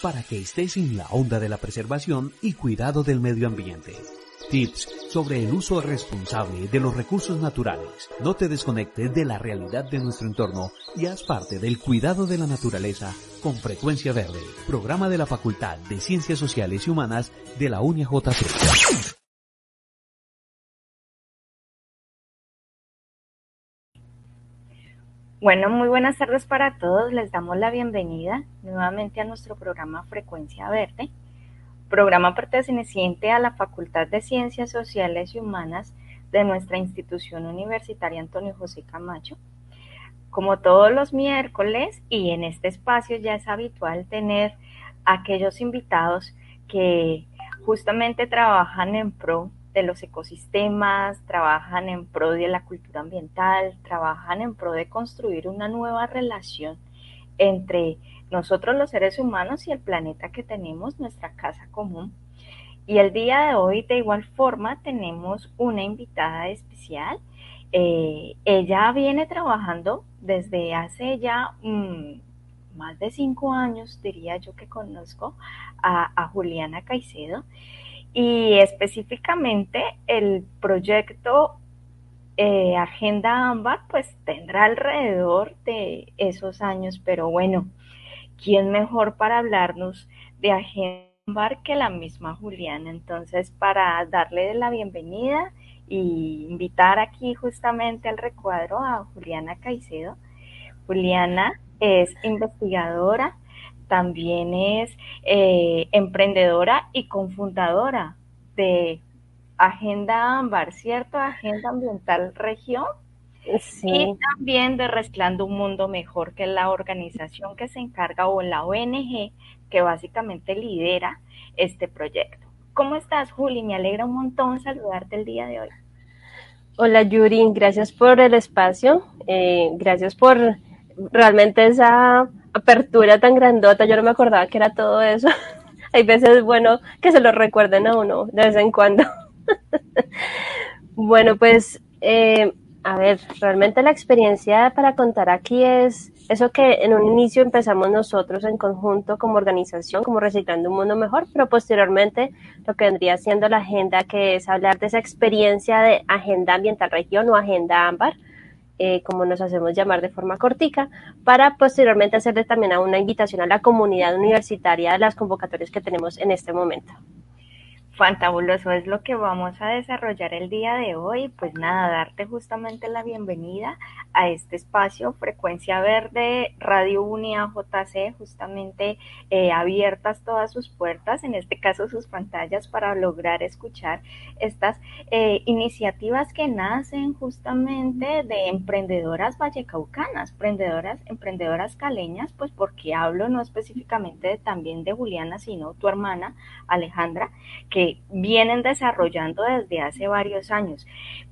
Para que estés en la onda de la preservación y cuidado del medio ambiente. Tips sobre el uso responsable de los recursos naturales. No te desconectes de la realidad de nuestro entorno y haz parte del cuidado de la naturaleza con Frecuencia Verde, programa de la Facultad de Ciencias Sociales y Humanas de la UNIAJC. Bueno, muy buenas tardes para todos. Les damos la bienvenida nuevamente a nuestro programa Frecuencia Verde, programa perteneciente a la Facultad de Ciencias Sociales y Humanas de nuestra institución universitaria Antonio José Camacho. Como todos los miércoles y en este espacio ya es habitual tener aquellos invitados que justamente trabajan en pro de los ecosistemas, trabajan en pro de la cultura ambiental, trabajan en pro de construir una nueva relación entre nosotros los seres humanos y el planeta que tenemos, nuestra casa común. Y el día de hoy, de igual forma, tenemos una invitada especial. Eh, ella viene trabajando desde hace ya mm, más de cinco años, diría yo que conozco a, a Juliana Caicedo y específicamente el proyecto eh, Agenda Ámbar pues tendrá alrededor de esos años, pero bueno, ¿quién mejor para hablarnos de Agenda Ámbar que la misma Juliana? Entonces, para darle la bienvenida y invitar aquí justamente al recuadro a Juliana Caicedo. Juliana es investigadora, también es eh, emprendedora y confundadora de Agenda Ámbar, ¿cierto? Agenda Ambiental Región. Sí. Y también de Resclando un Mundo Mejor, que es la organización que se encarga o la ONG que básicamente lidera este proyecto. ¿Cómo estás, Juli? Me alegra un montón saludarte el día de hoy. Hola, Yuri. Gracias por el espacio. Eh, gracias por realmente esa apertura tan grandota, yo no me acordaba que era todo eso. Hay veces bueno que se lo recuerden a uno de vez en cuando. bueno, pues, eh, a ver, realmente la experiencia para contar aquí es eso que en un inicio empezamos nosotros en conjunto como organización, como Reciclando un Mundo Mejor, pero posteriormente lo que vendría siendo la agenda, que es hablar de esa experiencia de Agenda Ambiental Región o Agenda Ámbar, eh, como nos hacemos llamar de forma cortica, para posteriormente hacerle también una invitación a la comunidad universitaria de las convocatorias que tenemos en este momento. Fantabuloso es lo que vamos a desarrollar el día de hoy. Pues nada, darte justamente la bienvenida a este espacio Frecuencia Verde, Radio Unia JC, justamente eh, abiertas todas sus puertas, en este caso sus pantallas, para lograr escuchar estas eh, iniciativas que nacen justamente de emprendedoras vallecaucanas, emprendedoras, emprendedoras caleñas, pues porque hablo no específicamente también de Juliana, sino tu hermana Alejandra, que vienen desarrollando desde hace varios años,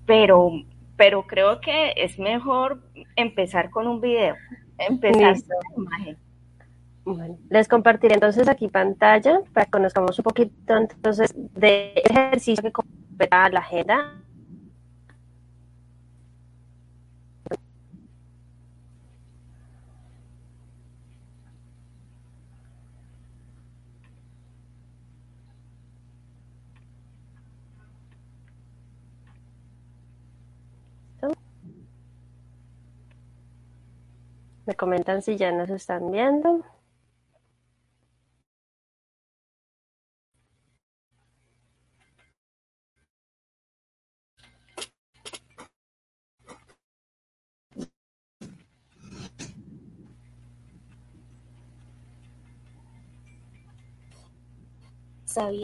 pero, pero creo que es mejor empezar con un video, empezar con la imagen. les compartiré entonces aquí pantalla para que conozcamos un poquito entonces de ejercicio que completa la agenda Me comentan si ya nos están viendo.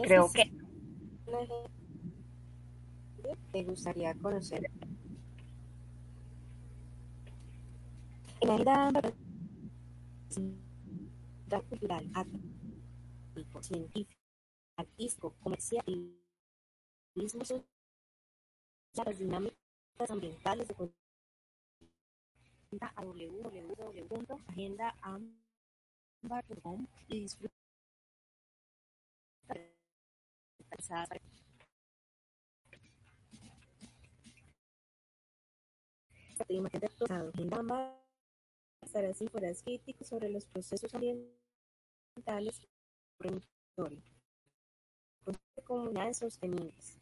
Creo que te gustaría conocer Agenda cultural, científico, artístico, comercial, turismo social, las dinámicas ambientales de a www.agendaambar.com y disfruta imagen de Agenda Ambar estará sin críticos sobre los procesos ambientales de comunidades sostenibles.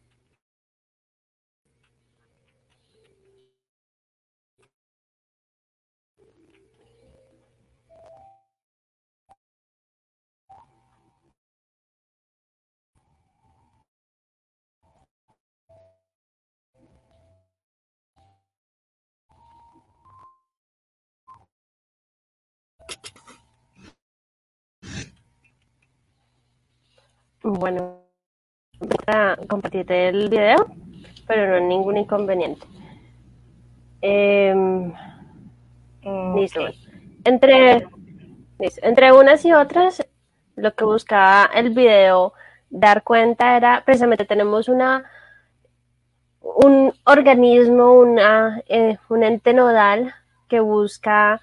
Bueno, voy a compartir el video, pero no hay ningún inconveniente. Em, listo. Entre, entre unas y otras, lo que buscaba el video dar cuenta era, precisamente tenemos una un organismo, una, eh, un ente nodal que busca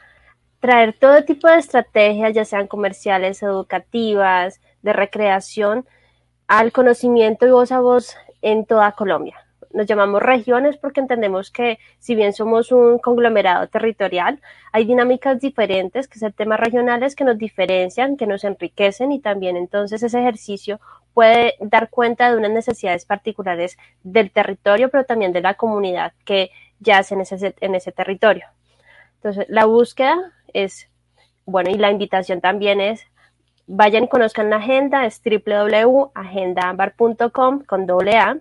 traer todo tipo de estrategias, ya sean comerciales, educativas, de recreación al conocimiento y voz a voz en toda Colombia. Nos llamamos regiones porque entendemos que si bien somos un conglomerado territorial, hay dinámicas diferentes, que son temas regionales que nos diferencian, que nos enriquecen y también entonces ese ejercicio puede dar cuenta de unas necesidades particulares del territorio, pero también de la comunidad que yace en ese, en ese territorio. Entonces, la búsqueda es, bueno, y la invitación también es Vayan y conozcan la agenda, es www.agendaambar.com con doble A.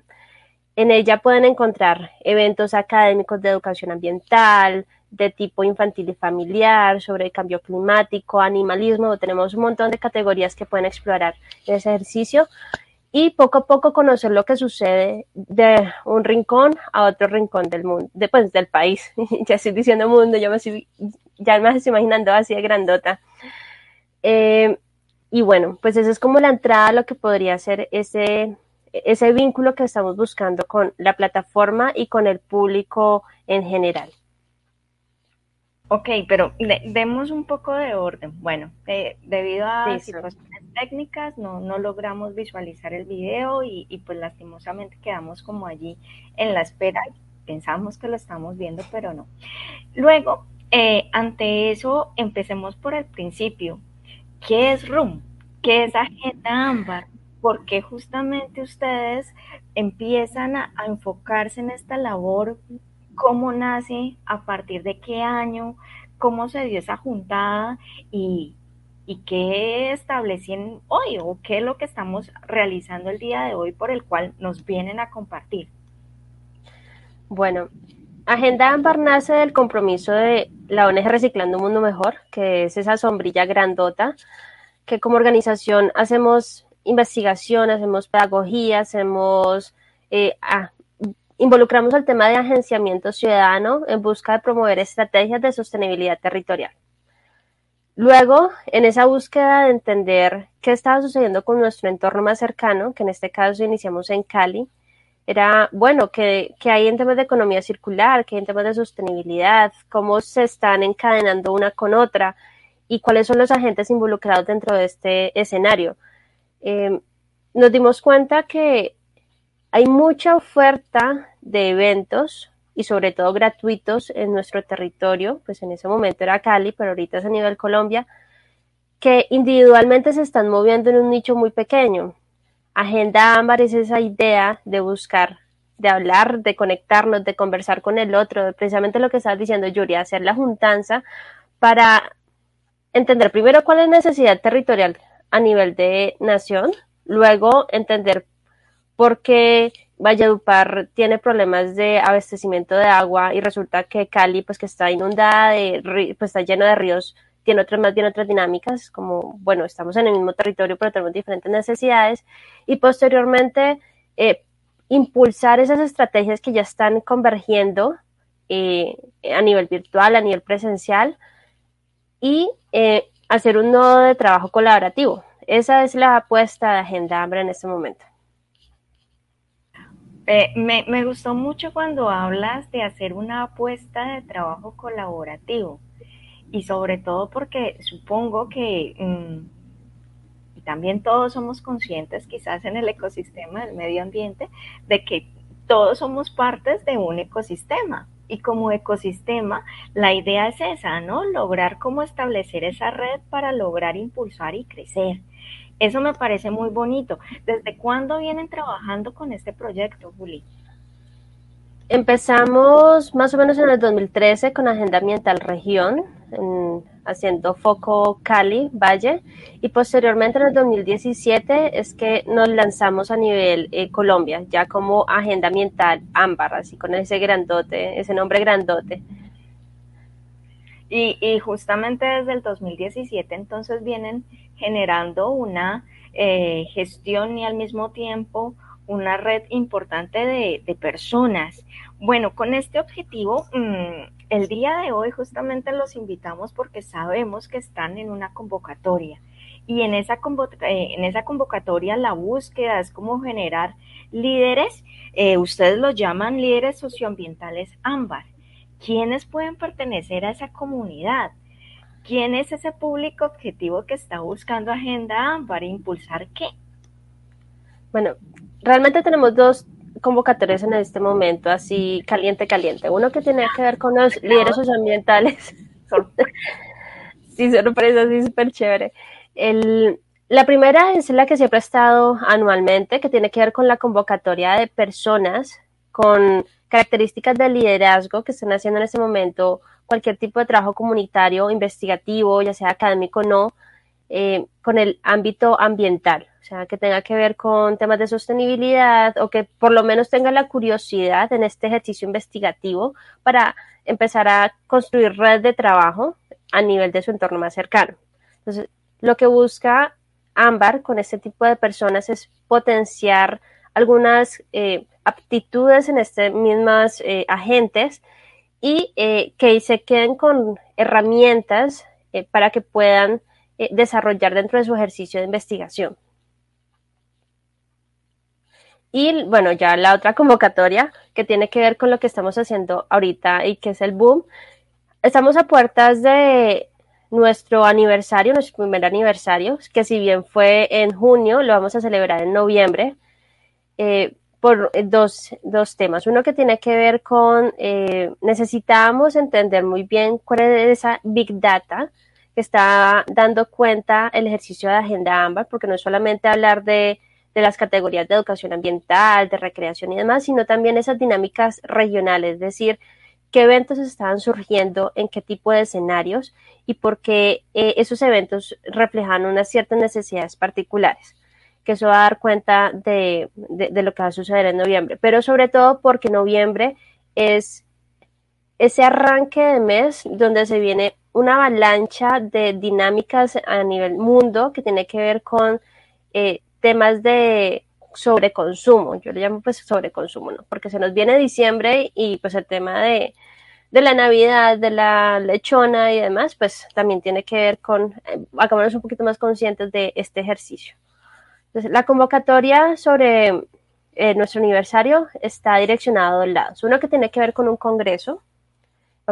En ella pueden encontrar eventos académicos de educación ambiental, de tipo infantil y familiar, sobre el cambio climático, animalismo. Tenemos un montón de categorías que pueden explorar en ese ejercicio y poco a poco conocer lo que sucede de un rincón a otro rincón del mundo, después pues, del país. ya estoy diciendo mundo, ya me estoy, ya me estoy imaginando así de grandota. Eh, y bueno, pues esa es como la entrada a lo que podría ser ese, ese vínculo que estamos buscando con la plataforma y con el público en general. Ok, pero demos un poco de orden. Bueno, eh, debido a situaciones técnicas no, no logramos visualizar el video y, y, pues lastimosamente quedamos como allí en la espera. Pensamos que lo estamos viendo, pero no. Luego, eh, ante eso, empecemos por el principio. ¿Qué es RUM? ¿Qué es Agenda Ámbar? Porque justamente ustedes empiezan a, enfocarse en esta labor? ¿Cómo nace? ¿A partir de qué año? ¿Cómo se dio esa juntada? Y, qué establecen hoy o qué es lo que estamos realizando el día de hoy por el cual nos vienen a compartir. Bueno, Agenda Ámbar nace del compromiso de la ONG Reciclando un Mundo Mejor, que es esa sombrilla grandota, que como organización hacemos investigación, hacemos pedagogía, hacemos, eh, involucramos al tema de agenciamiento ciudadano en busca de promover estrategias de sostenibilidad territorial. Luego, en esa búsqueda de entender qué estaba sucediendo con nuestro entorno más cercano, que en este caso iniciamos en Cali, era, bueno, que, hay en temas de economía circular, que hay en temas de sostenibilidad, cómo se están encadenando una con otra y cuáles son los agentes involucrados dentro de este escenario. Em, nos dimos cuenta que hay mucha oferta de eventos y sobre todo gratuitos en nuestro territorio, pues en ese momento era Cali, pero ahorita es a nivel Colombia, que individualmente se están moviendo en un nicho muy pequeño. Agenda Ámbar es esa idea de buscar, de hablar, de conectarnos, de conversar con el otro, precisamente lo que estaba diciendo Yuri, hacer la juntanza para entender primero cuál es la necesidad territorial a nivel de nación, luego entender por qué Valledupar tiene problemas de abastecimiento de agua y resulta que Cali, pues que está inundada, de, pues está lleno de ríos tiene otras más bien otras dinámicas, como, bueno, estamos en el mismo territorio, pero tenemos diferentes necesidades, y posteriormente eh, impulsar esas estrategias que ya están convergiendo eh, a nivel virtual, a nivel presencial, y eh, hacer un nodo de trabajo colaborativo. Esa es la apuesta de Agenda Hambre en este momento. Me, me, gustó mucho cuando hablas de hacer una apuesta de trabajo colaborativo y sobre todo porque supongo que mm, también todos somos conscientes quizás en el ecosistema del medio ambiente de que todos somos partes de un ecosistema y como ecosistema la idea es esa, ¿no? Lograr cómo establecer esa red para lograr impulsar y crecer. Eso me parece muy bonito. ¿Desde cuándo vienen trabajando con este proyecto, Juli? Empezamos más o menos en el 2013 con Agenda Ambiental Región, en, haciendo foco Cali, Valle, y posteriormente en el 2017 es que nos lanzamos a nivel eh, Colombia, ya como Agenda Ambiental Ámbar, así con ese grandote, ese nombre grandote. Y, y, justamente desde el 2017 entonces vienen generando una eh, gestión y al mismo tiempo una red importante de, personas. Bueno, con este objetivo, mmm, el día de hoy justamente los invitamos porque sabemos que están en una convocatoria. Y en esa, eh, en esa convocatoria la búsqueda es cómo generar líderes, eh, ustedes los llaman líderes socioambientales ámbar ¿Quiénes pueden pertenecer a esa comunidad? ¿Quién es ese público objetivo que está buscando Agenda para impulsar qué? Bueno, realmente tenemos dos convocatorias en este momento, así caliente, caliente. Uno que tiene que ver con los líderes socioambientales. sí, sorpresa, sí, súper chévere. El, la primera es la que siempre ha estado anualmente, que tiene que ver con la convocatoria de personas con características de liderazgo que están haciendo en este momento cualquier tipo de trabajo comunitario, investigativo, ya sea académico o no, eh, con el ámbito ambiental, o sea, que tenga que ver con temas de sostenibilidad o que por lo menos tenga la curiosidad en este ejercicio investigativo para empezar a construir red de trabajo a nivel de su entorno más cercano. Entonces, lo que busca Ámbar con este tipo de personas es potenciar algunas eh, aptitudes en este mismas eh, agentes y que se queden con herramientas para que puedan eh, desarrollar dentro de su ejercicio de investigación. Y bueno, ya la otra convocatoria que tiene que ver con lo que estamos haciendo ahorita y que es el boom. Estamos a puertas de nuestro aniversario, nuestro primer aniversario, que si bien fue en junio, lo vamos a celebrar en noviembre. Eh, por dos, dos, temas. Uno que tiene que ver con, eh, necesitamos entender muy bien cuál es esa Big Data que está dando cuenta el ejercicio de Agenda AMBAR, porque no es solamente hablar de, de las categorías de educación ambiental, de recreación y demás, sino también esas dinámicas regionales, es decir, qué eventos estaban surgiendo, en qué tipo de escenarios y por qué eh, esos eventos reflejan unas ciertas necesidades particulares que eso va a dar cuenta de, de, de, lo que va a suceder en noviembre, pero sobre todo porque noviembre es ese arranque de mes donde se viene una avalancha de dinámicas a nivel mundo que tiene que ver con eh, temas de sobreconsumo, yo le llamo pues sobreconsumo, ¿no? Porque se nos viene diciembre y pues el tema de, de la Navidad, de la lechona y demás, pues también tiene que ver con, eh, hagámonos un poquito más conscientes de este ejercicio. Entonces, la convocatoria sobre eh, nuestro aniversario está direccionada a dos lados. Uno que tiene que ver con un congreso.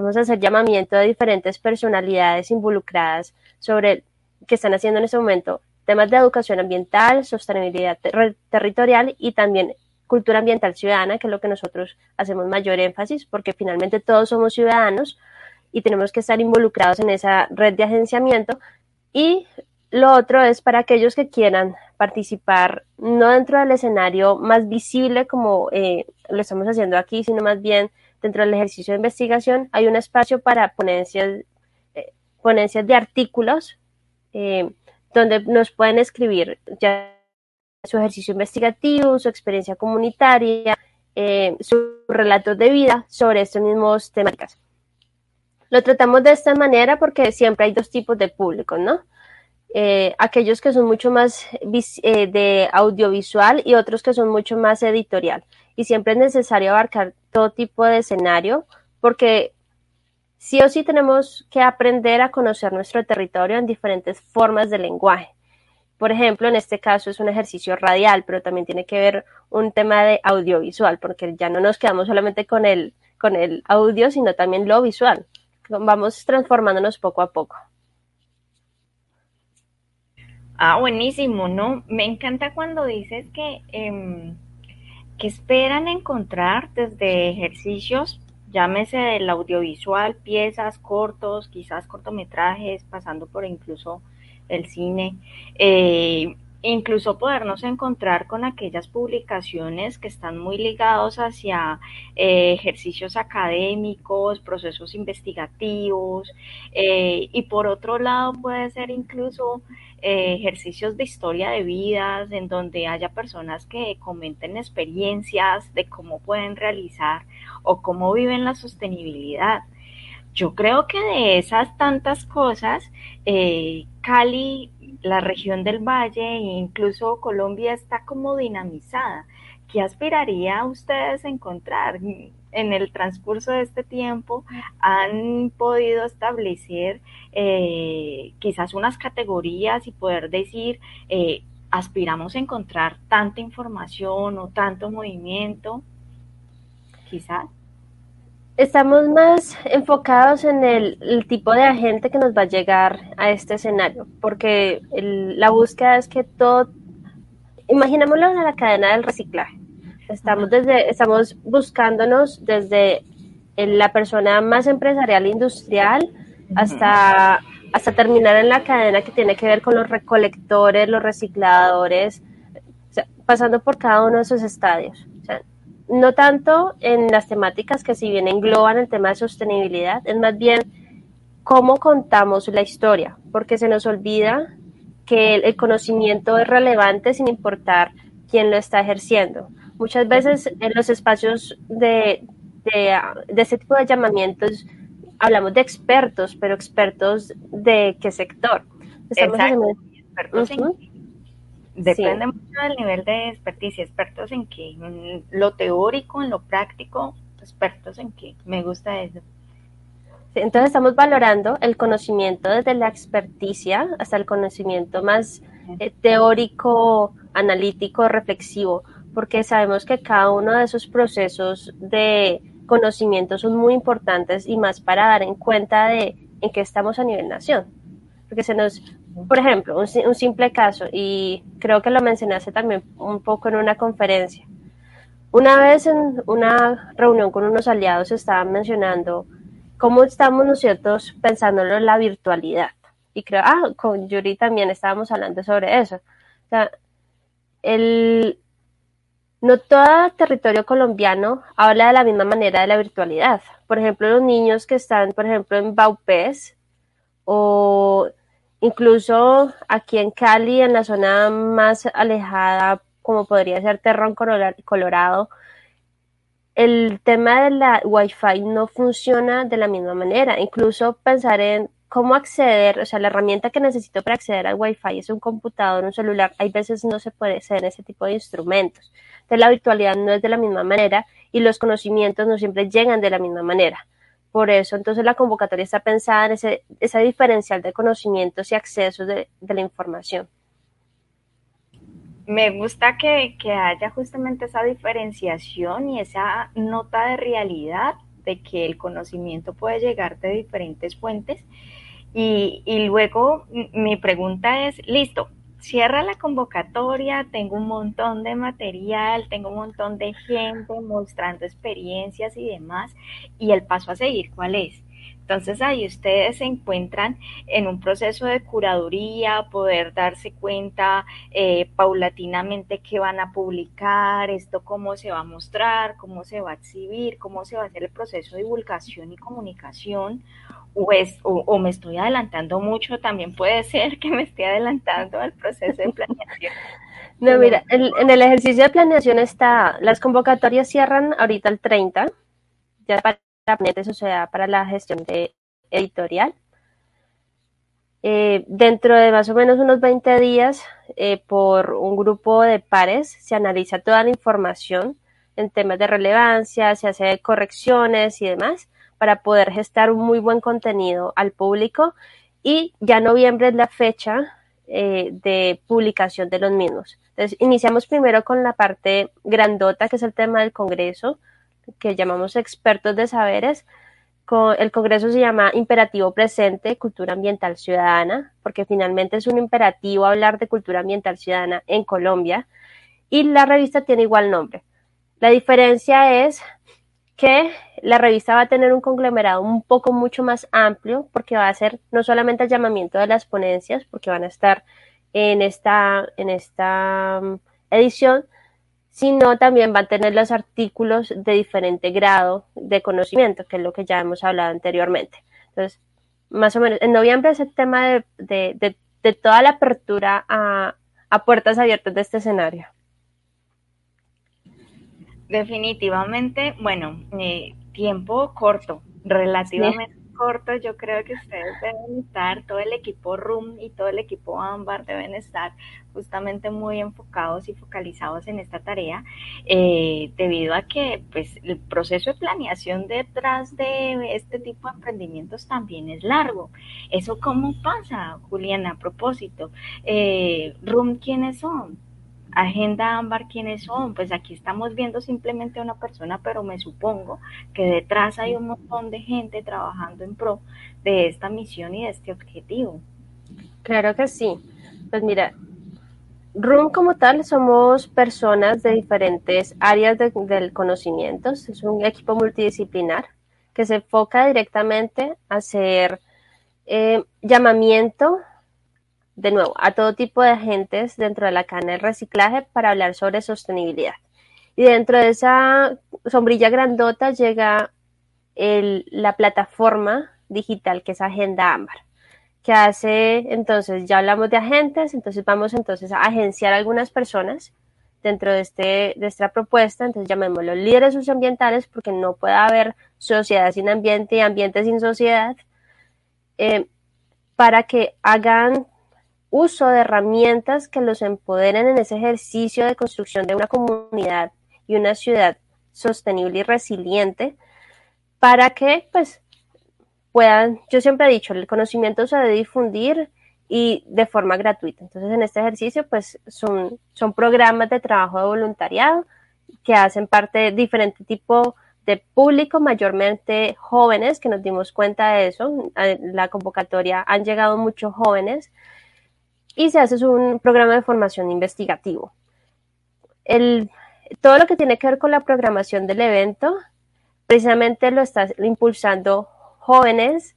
Vamos a hacer llamamiento de diferentes personalidades involucradas sobre que están haciendo en este momento temas de educación ambiental, sostenibilidad ter territorial y también cultura ambiental ciudadana, que es lo que nosotros hacemos mayor énfasis, porque finalmente todos somos ciudadanos y tenemos que estar involucrados en esa red de agenciamiento. Y lo otro es para aquellos que quieran participar no dentro del escenario más visible como eh, lo estamos haciendo aquí, sino más bien dentro del ejercicio de investigación. Hay un espacio para ponencias, eh, ponencias de artículos eh, donde nos pueden escribir ya su ejercicio investigativo, su experiencia comunitaria, eh, sus relatos de vida sobre estos mismos temáticas. Lo tratamos de esta manera porque siempre hay dos tipos de públicos, ¿no? Eh, aquellos que son mucho más eh, de audiovisual y otros que son mucho más editorial. Y siempre es necesario abarcar todo tipo de escenario porque sí o sí tenemos que aprender a conocer nuestro territorio en diferentes formas de lenguaje. Por ejemplo, en este caso es un ejercicio radial, pero también tiene que ver un tema de audiovisual, porque ya no nos quedamos solamente con el, con el audio, sino también lo visual. Vamos transformándonos poco a poco. Ah, buenísimo, ¿no? Me encanta cuando dices que, eh, que esperan encontrar desde ejercicios, llámese del audiovisual, piezas, cortos, quizás cortometrajes, pasando por incluso el cine, eh, incluso podernos encontrar con aquellas publicaciones que están muy ligados hacia eh, ejercicios académicos, procesos investigativos, eh, y por otro lado puede ser incluso eh, ejercicios de historia de vidas, en donde haya personas que comenten experiencias de cómo pueden realizar o cómo viven la sostenibilidad. Yo creo que de esas tantas cosas, Cali, la región del Valle e incluso Colombia está como dinamizada. ¿Qué aspiraría a ustedes encontrar? En el transcurso de este tiempo han podido establecer eh, quizás unas categorías y poder decir, eh, aspiramos a encontrar tanta información o tanto movimiento, quizás estamos más enfocados en el, el, tipo de agente que nos va a llegar a este escenario, porque el, la búsqueda es que todo, imaginémoslo en la cadena del reciclaje. Estamos, desde, estamos buscándonos desde la persona más empresarial e industrial hasta, hasta terminar en la cadena que tiene que ver con los recolectores, los recicladores, pasando por cada uno de esos estadios no tanto en las temáticas que si bien engloban el tema de sostenibilidad, es más bien cómo contamos la historia, porque se nos olvida que el, conocimiento es relevante sin importar quién lo está ejerciendo. Muchas veces en los espacios de, de, de este tipo de llamamientos hablamos de expertos, pero expertos de qué sector. Estamos Exacto. Expertos uh -huh. En Depende sí. mucho del nivel de experticia, expertos en qué, en lo teórico, en lo práctico, expertos en qué, me gusta eso. Sí, entonces estamos valorando el conocimiento desde la experticia hasta el conocimiento más eh, teórico, analítico, reflexivo, porque sabemos que cada uno de esos procesos de conocimiento son muy importantes y más para dar en cuenta de en qué estamos a nivel nación, porque se nos por ejemplo, un, simple caso, y creo que lo mencionaste también un poco en una conferencia. Una vez en una reunión con unos aliados estaban mencionando cómo estamos nosotros pensando en la virtualidad. Y creo, ah, con Yuri también estábamos hablando sobre eso. O sea, el, no todo territorio colombiano habla de la misma manera de la virtualidad. Por ejemplo, los niños que están, por ejemplo, en Baupés o Incluso aquí en Cali, en la zona más alejada, como podría ser Terrón Colorado, el tema de la Wi-Fi no funciona de la misma manera. Incluso pensar en cómo acceder, o sea, la herramienta que necesito para acceder al Wi-Fi es un computador, un celular, hay veces no se puede hacer ese tipo de instrumentos. Entonces la virtualidad no es de la misma manera y los conocimientos no siempre llegan de la misma manera. Por eso, entonces la convocatoria está pensada en ese, ese diferencial de conocimientos y accesos de, de la información. Me gusta que, que, haya justamente esa diferenciación y esa nota de realidad de que el conocimiento puede llegar de diferentes fuentes. Y, y luego mi pregunta es, listo, cierra la convocatoria, tengo un montón de material, tengo un montón de gente mostrando experiencias y demás, y el paso a seguir, ¿cuál es? Entonces ahí ustedes se encuentran en un proceso de curaduría, poder darse cuenta eh, paulatinamente qué van a publicar, esto cómo se va a mostrar, cómo se va a exhibir, cómo se va a hacer el proceso de divulgación y comunicación, o, es, o, o, me estoy adelantando mucho, también puede ser que me esté adelantando al proceso de planeación. No, mira, en el ejercicio de planeación está, las convocatorias cierran ahorita el 30, ya para o sea, para la gestión de editorial. Eh, dentro de más o menos unos 20 días, eh, por un grupo de pares, se analiza toda la información en temas de relevancia, se hace correcciones y demás, para poder gestar un muy buen contenido al público y ya noviembre es la fecha eh, de publicación de los mismos. Entonces, iniciamos primero con la parte grandota, que es el tema del Congreso, que llamamos expertos de saberes. el Congreso se llama Imperativo Presente, Cultura Ambiental Ciudadana, porque finalmente es un imperativo hablar de cultura ambiental ciudadana en Colombia. Y la revista tiene igual nombre. La diferencia es que la revista va a tener un conglomerado un poco mucho más amplio porque va a ser no solamente el llamamiento de las ponencias, porque van a estar en esta, en esta mm, edición, sino también va a tener los artículos de diferente grado de conocimiento, que es lo que ya hemos hablado anteriormente. Entonces, más o menos, en noviembre es el tema de, de, de, toda la apertura a, a puertas abiertas de este escenario. Definitivamente, bueno, eh, tiempo corto, relativamente corto. Yo creo que ustedes deben estar, todo el equipo RUM y todo el equipo AMBAR deben estar justamente muy enfocados y focalizados en esta tarea, eh, debido a que pues, el proceso de planeación detrás de este tipo de emprendimientos también es largo. ¿Eso cómo pasa, Juliana? A propósito, eh, RUM, ¿quiénes son? Agenda Ámbar, ¿quiénes son? Pues aquí estamos viendo simplemente a una persona, pero me supongo que detrás hay un montón de gente trabajando en pro de esta misión y de este objetivo. Claro que sí. Pues mira, RUM como tal somos personas de diferentes áreas del conocimiento. Es un equipo multidisciplinar que se enfoca directamente a hacer eh, llamamiento de nuevo, a todo tipo de agentes dentro de la cadena del reciclaje para hablar sobre sostenibilidad. Y dentro de esa sombrilla grandota llega la plataforma digital que es Agenda Ámbar, que hace, entonces, ya hablamos de agentes, entonces vamos entonces a agenciar a algunas personas dentro de, este, de esta propuesta, entonces llamémoslo líderes socioambientales porque no puede haber sociedad sin ambiente y ambiente sin sociedad, eh, para que hagan uso de herramientas que los empoderen en ese ejercicio de construcción de una comunidad y una ciudad sostenible y resiliente para que pues puedan, yo siempre he dicho, el conocimiento se debe difundir y de forma gratuita. Entonces en este ejercicio pues son, son programas de trabajo de voluntariado que hacen parte de diferente tipo de público, mayormente jóvenes, que nos dimos cuenta de eso. La convocatoria han llegado muchos jóvenes y se hace un programa de formación investigativo. El, todo lo que tiene que ver con la programación del evento, precisamente lo está impulsando jóvenes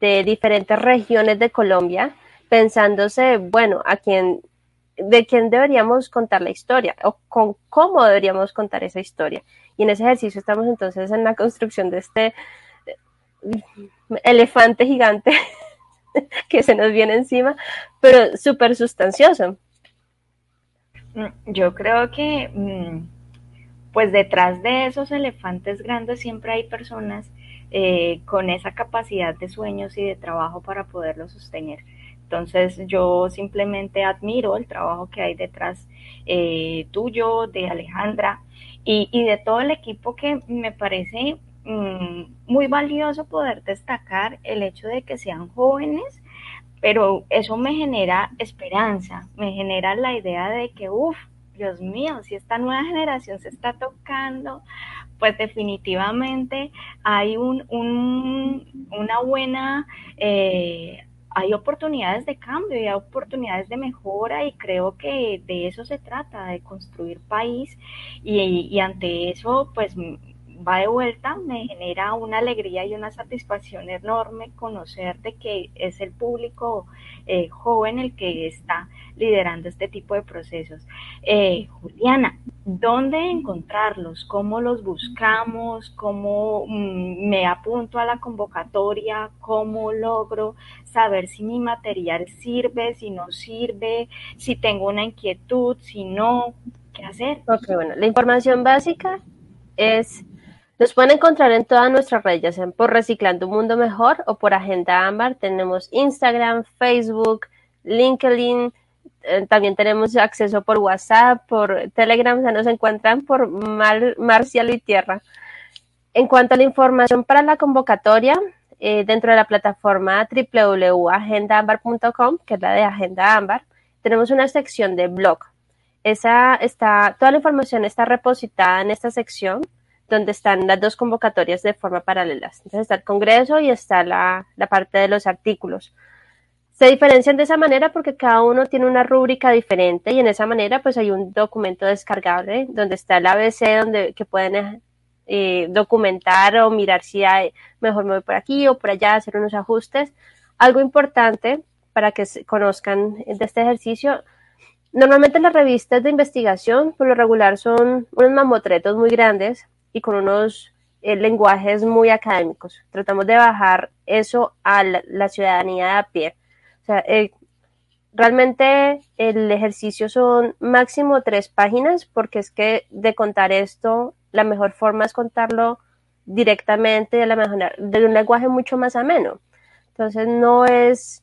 de diferentes regiones de Colombia, pensándose, bueno, a quién, de quién deberíamos contar la historia o con cómo deberíamos contar esa historia. Y en ese ejercicio estamos entonces en la construcción de este eh, elefante gigante que se nos viene encima, pero súper sustancioso. Mm, yo creo que, mm, pues detrás de esos elefantes grandes siempre hay personas eh, con esa capacidad de sueños y de trabajo para poderlo sostener. Entonces yo simplemente admiro el trabajo que hay detrás eh, tuyo, de Alejandra y, y, de todo el equipo que me parece Mm, muy valioso poder destacar el hecho de que sean jóvenes, pero eso me genera esperanza, me genera la idea de que, uff, Dios mío, si esta nueva generación se está tocando, pues definitivamente hay un, una buena, eh, hay oportunidades de cambio y hay oportunidades de mejora y creo que de eso se trata, de construir país y, y ante eso, pues va de vuelta, me genera una alegría y una satisfacción enorme conocer de que es el público eh, joven el que está liderando este tipo de procesos. Eh, Juliana, ¿dónde encontrarlos? ¿Cómo los buscamos? ¿Cómo mm, me apunto a la convocatoria? ¿Cómo logro saber si mi material sirve, si no sirve, si tengo una inquietud, si no? ¿Qué hacer? Ok, bueno, la información básica es nos pueden encontrar en todas nuestras redes, ya sean por Reciclando un Mundo Mejor o por Agenda Ámbar. Tenemos Instagram, Facebook, LinkedIn, eh, también tenemos acceso por WhatsApp, por Telegram, se nos encuentran por Mar, Mar, Cielo y Tierra. En cuanto a la información para la convocatoria, eh, dentro de la plataforma www.agendaambar.com, que es la de Agenda Ámbar, tenemos una sección de blog. Esa está, toda la información está repositada en esta sección donde están las dos convocatorias de forma paralela. Entonces está el Congreso y está la, la parte de los artículos. Se diferencian de esa manera porque cada uno tiene una rúbrica diferente y en esa manera pues hay un documento descargable donde está el ABC donde que pueden eh, documentar o mirar si hay, mejor me voy por aquí o por allá, hacer unos ajustes. Algo importante para que conozcan de este ejercicio, normalmente las revistas de investigación por lo regular son unos mamotretos muy grandes y con unos eh, lenguajes muy académicos. Tratamos de bajar eso a la, ciudadanía de a pie. O sea, eh, realmente el ejercicio son máximo tres páginas porque es que de contar esto la mejor forma es contarlo directamente de la mejor, de un lenguaje mucho más ameno. Entonces no es,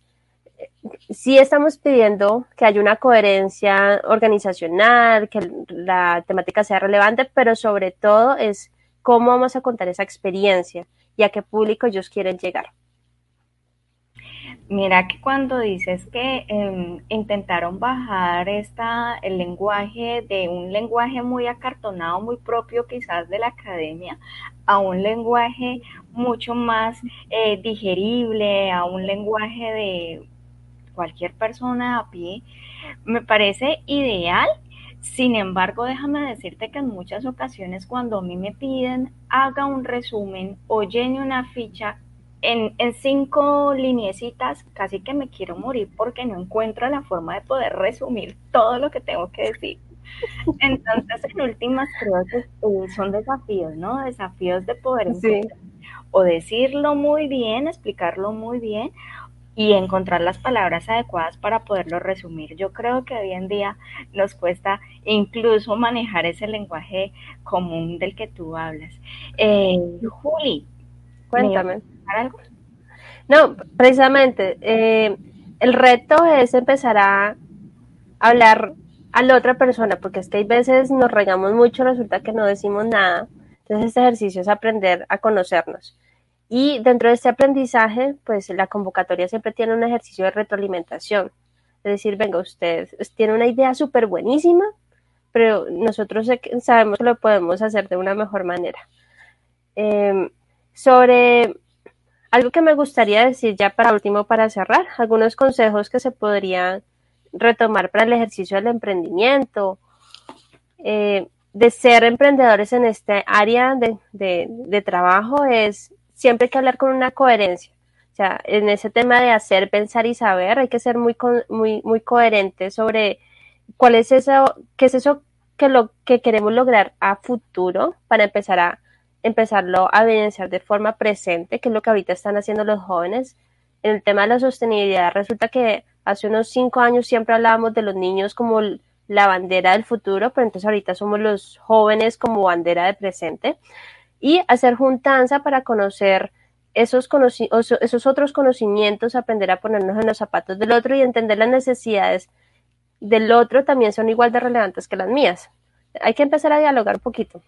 sí estamos pidiendo que haya una coherencia organizacional, que la temática sea relevante, pero sobre todo es cómo vamos a contar esa experiencia y a qué público ellos quieren llegar. Mira que cuando dices que em, intentaron bajar esta, el lenguaje de un lenguaje muy acartonado, muy propio quizás de la academia, a un lenguaje mucho más eh, digerible, a un lenguaje de cualquier persona a pie, me parece ideal. Sin embargo, déjame decirte que en muchas ocasiones cuando a mí me piden haga un resumen o llene una ficha, en, cinco lineecitas casi que me quiero morir porque no encuentro la forma de poder resumir todo lo que tengo que decir. Entonces, en últimas, creo que eh, son desafíos, ¿no? Desafíos de poder o decirlo muy bien, explicarlo muy bien, y encontrar las palabras adecuadas para poderlo resumir. Yo creo que hoy en día nos cuesta incluso manejar ese lenguaje común del que tú hablas. Eh, Juli, cuéntame algo? No, precisamente, eh, el reto es empezar a hablar a la otra persona, porque es que hay veces nos regamos mucho, resulta que no decimos nada. Entonces, este ejercicio es aprender a conocernos. Y dentro de este aprendizaje, pues la convocatoria siempre tiene un ejercicio de retroalimentación. Es decir, venga, usted tiene una idea súper buenísima, pero nosotros sabemos que lo podemos hacer de una mejor manera. Em, sobre algo que me gustaría decir ya para último, para cerrar, algunos consejos que se podrían retomar para el ejercicio del emprendimiento, eh, de ser emprendedores en este área de, trabajo es siempre hay que hablar con una coherencia. O sea, en ese tema de hacer, pensar y saber, hay que ser muy, muy, muy coherente sobre cuál es eso, qué es eso que lo que queremos lograr a futuro para empezar a empezarlo a evidenciar de forma presente, que es lo que ahorita están haciendo los jóvenes. En el tema de la sostenibilidad, resulta que hace unos cinco años siempre hablábamos de los niños como la bandera del futuro, pero entonces ahorita somos los jóvenes como bandera de presente. Y hacer juntanza para conocer esos, esos otros conocimientos, aprender a ponernos en los zapatos del otro y entender las necesidades del otro también son igual de relevantes que las mías. Hay que empezar a dialogar un poquito.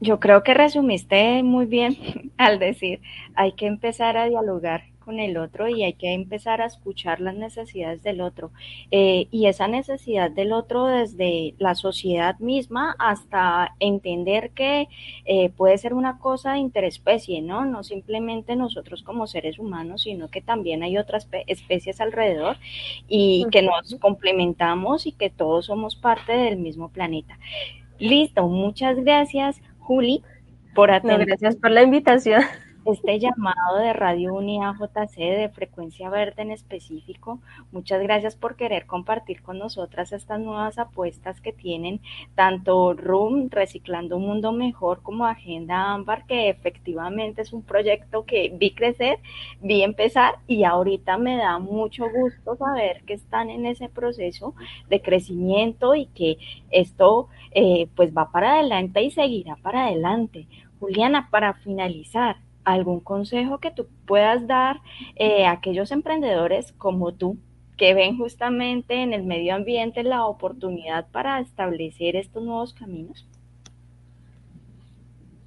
Yo creo que resumiste muy bien al decir, hay que empezar a dialogar con el otro y hay que empezar a escuchar las necesidades del otro. Eh, y esa necesidad del otro desde la sociedad misma hasta entender que eh, puede ser una cosa de interespecie, ¿no? No simplemente nosotros como seres humanos, sino que también hay otras especies alrededor y que nos complementamos y que todos somos parte del mismo planeta. Listo, muchas gracias. Juli, por atender. gracias por la invitación este llamado de Radio Unida JC de Frecuencia Verde en específico. Muchas gracias por querer compartir con nosotras estas nuevas apuestas que tienen tanto RUM, Reciclando un Mundo Mejor, como Agenda Ámbar, que efectivamente es un proyecto que vi crecer, vi empezar y ahorita me da mucho gusto saber que están en ese proceso de crecimiento y que esto eh, pues va para adelante y seguirá para adelante. Juliana, para finalizar, algún consejo que tú puedas dar eh, a aquellos emprendedores como tú que ven justamente en el medio ambiente la oportunidad para establecer estos nuevos caminos?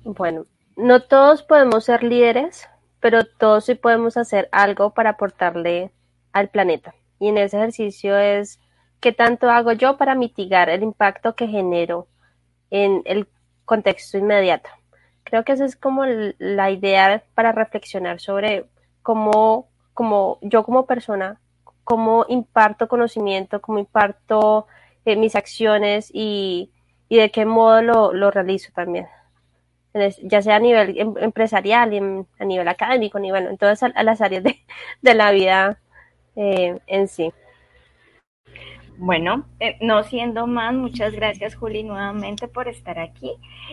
Bueno, no todos podemos ser líderes, pero todos sí podemos hacer algo para aportarle al planeta. Y en ese ejercicio es qué tanto hago yo para mitigar el impacto que genero en el contexto inmediato. Creo que esa es como la idea para reflexionar sobre cómo, cómo yo como persona, cómo imparto conocimiento, cómo imparto eh, mis acciones y, y, de qué modo lo, realizo también. Ya sea a nivel em, empresarial, y a nivel académico, ni bueno, en todas las áreas de, de la vida eh, en sí. Bueno, eh, no siendo más, muchas gracias Juli nuevamente por estar aquí.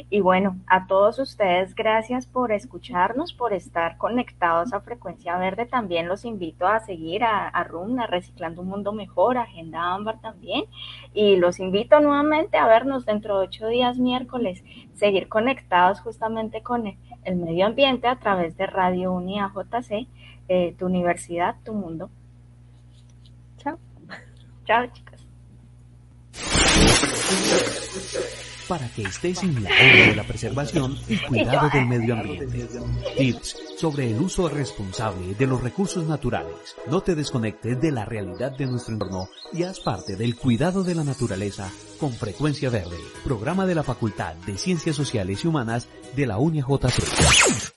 Y bueno, a todos ustedes, gracias por escucharnos, por estar conectados a Frecuencia Verde. También los invito a seguir a, a a Reciclando un Mundo Mejor, Agenda Ámbar también. Y los invito nuevamente a vernos dentro de ocho días miércoles, seguir conectados justamente con el, medio ambiente a través de Radio Unia JC, eh, tu universidad, tu mundo. Chao. Chao, para que estés en la hora de la preservación y cuidado del medio ambiente. Tips sobre el uso responsable de los recursos naturales. No te desconectes de la realidad de nuestro entorno y haz parte del cuidado de la naturaleza con Frecuencia Verde, programa de la Facultad de Ciencias Sociales y Humanas de la UNIAJC.